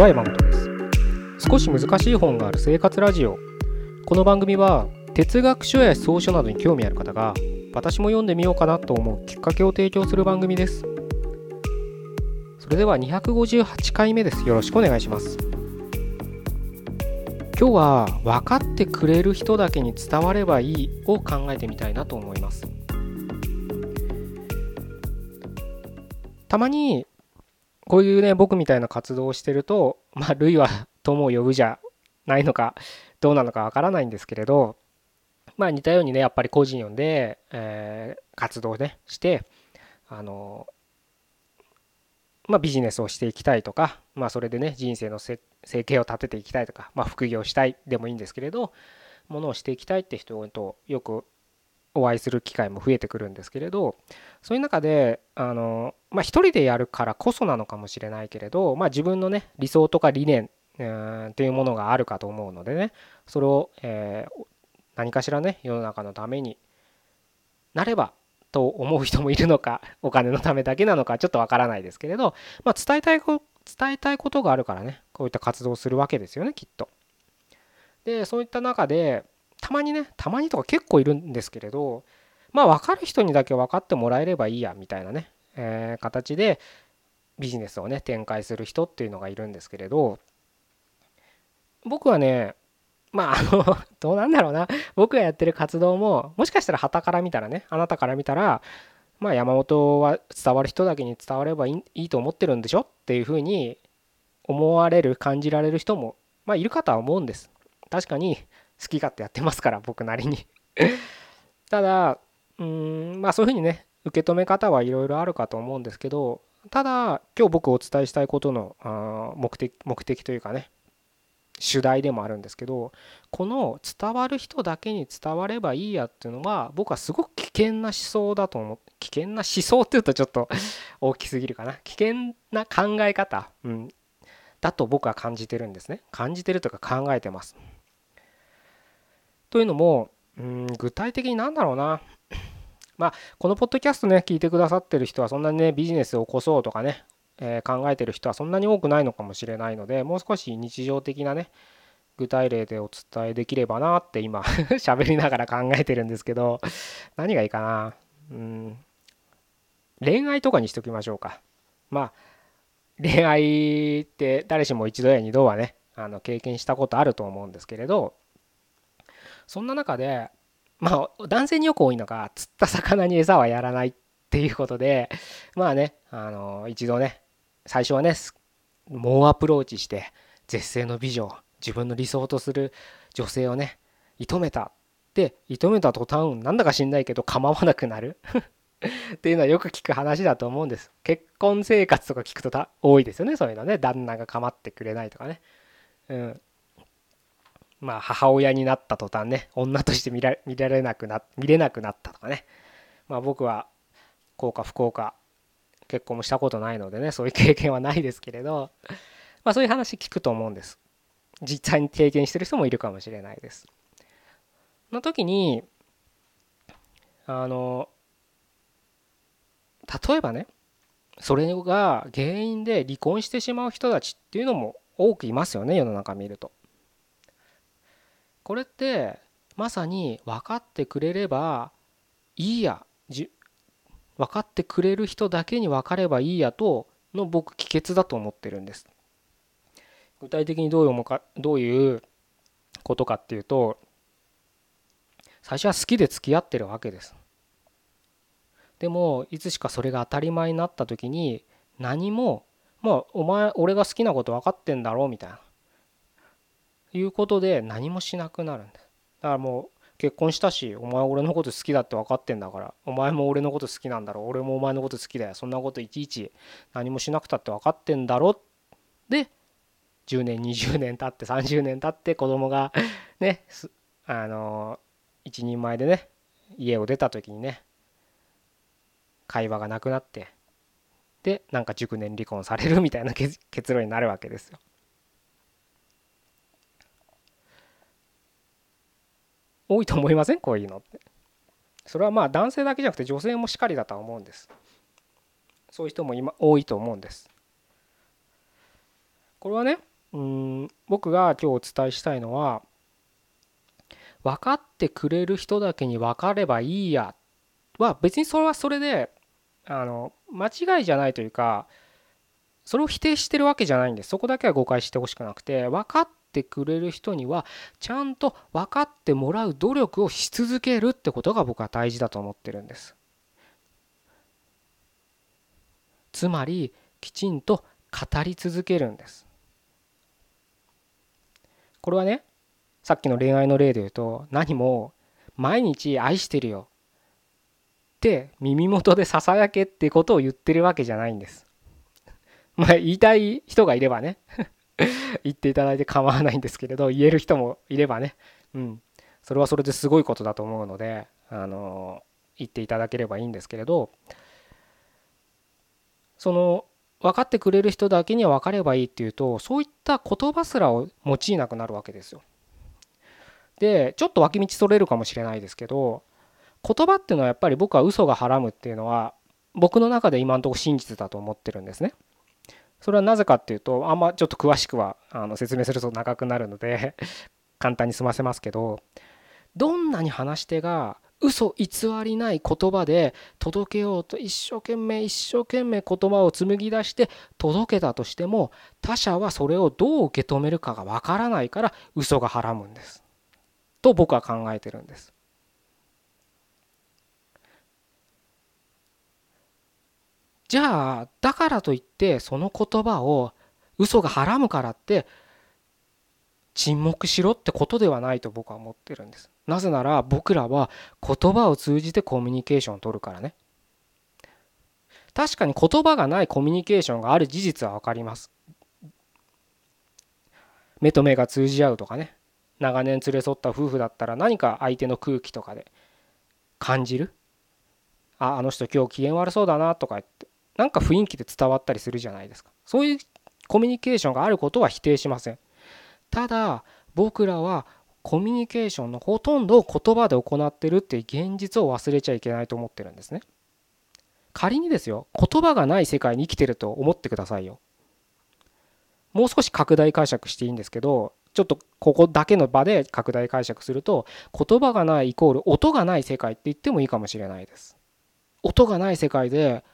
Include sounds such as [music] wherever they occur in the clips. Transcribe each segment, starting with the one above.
は山本です。少し難しい本がある生活ラジオ。この番組は哲学書や草書などに興味ある方が私も読んでみようかなと思うきっかけを提供する番組です。それでは258回目です。よろしくお願いします。今日は分かってくれる人だけに伝わればいいを考えてみたいなと思います。たまにこういうね僕みたいな活動をしてると [laughs] まあ類は友を呼ぶじゃないのかどうなのかわからないんですけれどまあ似たようにねやっぱり個人呼んで、えー、活動ねしてあのまあビジネスをしていきたいとかまあそれでね人生の生計を立てていきたいとかまあ副業したいでもいいんですけれどものをしていきたいって人とよくお会いする機会も増えてくるんですけれどそういう中であの、まあ、一人でやるからこそなのかもしれないけれど、まあ、自分のね理想とか理念っていうものがあるかと思うのでねそれを、えー、何かしらね世の中のためになればと思う人もいるのか [laughs] お金のためだけなのかちょっとわからないですけれど、まあ、伝えたい伝えたいことがあるからねこういった活動をするわけですよねきっと。でそういった中でたまにねたまにとか結構いるんですけれどまあ分かる人にだけ分かってもらえればいいやみたいなね、えー、形でビジネスをね展開する人っていうのがいるんですけれど僕はねまああの [laughs] どうなんだろうな。僕がやってる活動ももしかしたら旗から見たらねあなたから見たらまあ山本は伝わる人だけに伝わればいいと思ってるんでしょっていうふうに思われる感じられる人もまあいるかとは思うんです。確かに好き勝手やってますから僕なりに。ただうんまあそういうふうにね受け止め方はいろいろあるかと思うんですけどただ今日僕お伝えしたいことの目的目的というかね主題でもあるんですけどこの伝わる人だけに伝わればいいやっていうのは僕はすごく危険な思想だと思う危険な思想っていうとちょっと [laughs] 大きすぎるかな。危険な考え方、うん、だと僕は感じてるんですね。感じてるとか考えてます。というのも、うん、具体的に何だろうな。まあ、このポッドキャストね、聞いてくださってる人は、そんなにね、ビジネスを起こそうとかね、えー、考えてる人はそんなに多くないのかもしれないので、もう少し日常的なね、具体例でお伝えできればなって今 [laughs] 喋りながら考えてるんですけど、何がいいかな。うん、恋愛とかにしときましょうか。まあ、恋愛って誰しも一度や二度はね、あの経験したことあると思うんですけれど、そんな中でまあ男性によく多いのが釣った魚に餌はやらないっていうことでまあねあの一度ね最初はね猛アプローチして絶世の美女自分の理想とする女性をね射止めたで射止めた途端なんだか知んないけど構わなくなる。[laughs] っていうのはよく聞く話だと思うんです。結婚生活とか聞くと多いですよねそういうのね。旦那が構ってくれないとかね。うん。まあ母親になった途端ね女として見ら見られなくな見れなくなったとかね。まあ僕は幸か不幸か結婚もしたことないのでねそういう経験はないですけれどまあそういう話聞くと思うんです。実際に経験してる人もいるかもしれないです。の時にあの例えばねそれが原因で離婚してしまう人たちっていうのも多くいますよね世の中見ると。これってまさに分かってくれればいいや分かってくれる人だけに分かればいいやとの僕帰結だと思ってるんです。具体的にどういうかどういうことかっていうと最初は好きで付き合ってるわけです。でもいつしかそれが当たり前になった時に何もまあお前俺が好きなこと分かってんだろうみたいないうことで何もしなくなるんです。だからもう結婚したしお前俺のこと好きだって分かってんだからお前も俺のこと好きなんだろ俺もお前のこと好きだよそんなこといちいち何もしなくたって分かってんだろで10年20年経って30年経って子供がねあの一人前でね家を出た時にね会話がなくなってでなんか熟年離婚されるみたいな結論になるわけですよ。多いと思いません？こういうのって。それはまあ男性だけじゃなくて女性もしっかりだとは思うんです。そういう人も今多いと思うんです。これはねうん僕が今日お伝えしたいのは分かってくれる人だけに分かればいいや。は別にそれはそれであの間違いじゃないというかそれを否定してるわけじゃないんです。そこだけは誤解してほしくなくて分かってくれる人にはちゃんと分かってもらう努力をし続けるってことが僕は大事だと思ってるんです。つまりきちんと語り続けるんです。これはねさっきの恋愛の例で言うと何も毎日愛してるよ。って耳元でささやけってことを言ってるわけじゃないんです。まあ言いたい人がいればね。[laughs] 言っていただいて構わないんですけれど言える人もいればねうんそれはそれですごいことだと思うのであの言っていただければいいんですけれどその分かってくれる人だけには分かればいいっていうとそういった言葉すらを用いなくなるわけですよ。でちょっと脇道それるかもしれないですけど言葉っていうのはやっぱり僕は嘘がはらむっていうのは僕の中で今のとこ真実だと思ってるんですね。それはなぜかっていうとあんまちょっと詳しくはあの説明すると長くなるので [laughs] 簡単に済ませますけどどんなに話し手が嘘偽りない言葉で届けようと一生懸命一生懸命言葉を紡ぎ出して届けたとしても他者はそれをどう受け止めるかがわからないから嘘がはらむんです。と僕は考えてるんです。じゃあだからといってその言葉を嘘がはらむからって沈黙しろってことではないと僕は思ってるんです。なぜなら僕らは言葉を通じてコミュニケーションを取るからね。確かに言葉がないコミュニケーションがある事実は分かります。目と目が通じ合うとかね長年連れ添った夫婦だったら何か相手の空気とかで感じるああの人今日機嫌悪そうだなとか言ってなんか雰囲気で伝わったりするじゃないですか。そういうコミュニケーションがあることは否定しません。ただ僕らはコミュニケーションのほとんどを言葉で行ってるっていう現実を忘れちゃいけないと思ってるんですね。仮にですよ言葉がない世界に生きてると思ってくださいよ。もう少し拡大解釈していいんですけどちょっとここだけの場で拡大解釈すると言葉がないイコール音がない世界って言ってもいいかもしれないです。音がない世界で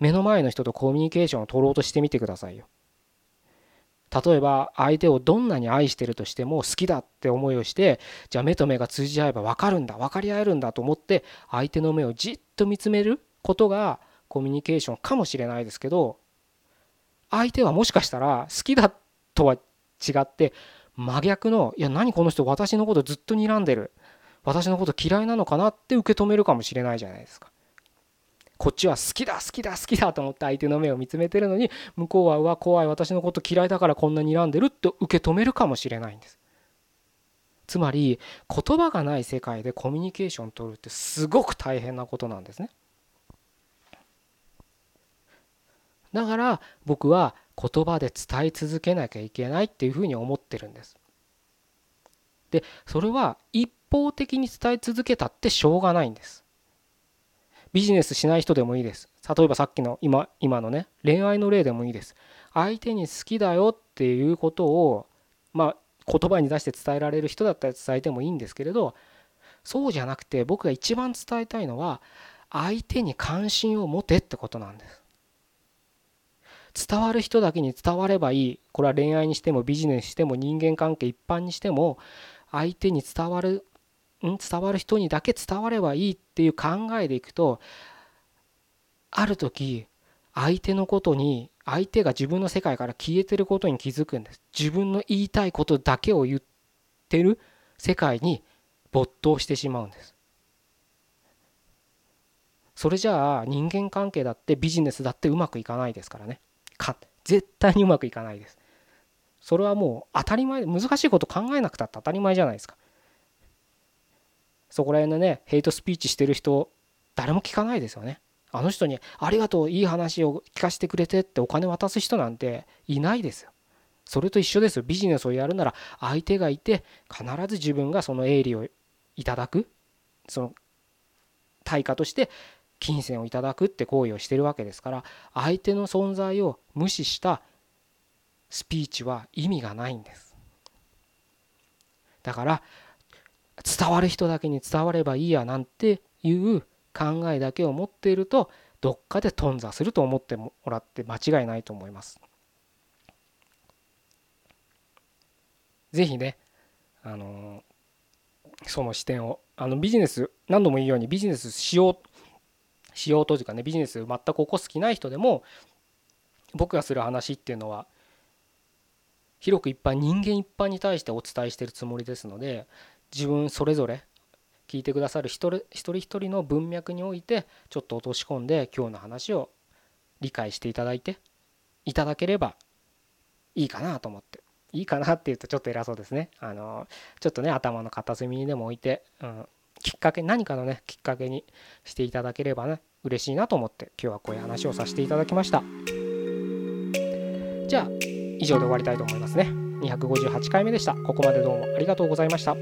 目の前の人とコミュニケーションを取ろうとしてみてくださいよ例えば相手をどんなに愛してるとしても好きだって思いをしてじゃあ目と目が通じ合えば分かるんだ分かり合えるんだと思って相手の目をじっと見つめることがコミュニケーションかもしれないですけど相手はもしかしたら好きだとは違って真逆のいや何この人私のことずっと睨んでる私のこと嫌いなのかなって受け止めるかもしれないじゃないですか。こっちは好きだ好きだ好きだと思って相手の目を見つめてるのに向こうはうわ怖い私のこと嫌いだからこんなに睨んでるって受け止めるかもしれないんです。つまり言葉がない世界でコミュニケーション取るってすごく大変なことなんですね。だから僕は言葉で伝え続けなきゃいけないっていうふうに思ってるんです。でそれは一方的に伝え続けたってしょうがないんです。ビジネスしない人でもいいです。例えばさっきの今今のね恋愛の例でもいいです。相手に好きだよっていうことをまあ言葉に出して伝えられる人だったら伝えてもいいんですけれどそうじゃなくて僕が一番伝えたいのは相手に関心を持てってことなんです。伝わる人だけに伝わればいいこれは恋愛にしてもビジネスしても人間関係一般にしても相手に伝わるん伝わる人にだけ伝わればいいっていう考えでいくとある時相手のことに相手が自分の世界から消えてることに気づくんです。自分の言いたいことだけを言ってる世界に没頭してしまうんです。それじゃあ人間関係だってビジネスだってうまくいかないですからね。か絶対にうまくいかないです。それはもう当たり前難しいこと考えなくたって当たり前じゃないですか。そこら辺のねヘイトスピーチしてる人誰も聞かないですよね。あの人に「ありがとういい話を聞かせてくれて」ってお金渡す人なんていないですよ。それと一緒ですよ。ビジネスをやるなら相手がいて必ず自分がその営利をいただく。その対価として金銭をいただくって行為をしてるわけですから相手の存在を無視したスピーチは意味がないんです。だから伝わる人だけに伝わればいいやなんていう考えだけを持っているとどっかで頓挫すると思ってもらって間違いないと思います。ぜひね、あのその視点をあのビジネス何度も言うようにビジネスしようしようというかねビジネス全く起こす気ない人でも僕がする話っていうのは広く一般人間一般に対してお伝えしてるつもりですので自分それぞれ聞いてくださる一人一人の文脈においてちょっと落とし込んで今日の話を理解していただいていただければいいかなと思って。いいかなって言うとちょっと偉そうですね。あのちょっとね頭の片隅にでも置いて、うん、きっかけ何かのねきっかけにしていただければね嬉しいなと思って今日はこういう話をさせていただきました。じゃあ以上で終わりたいと思いますね。258回目でした。ここまでどうもありがとうございました。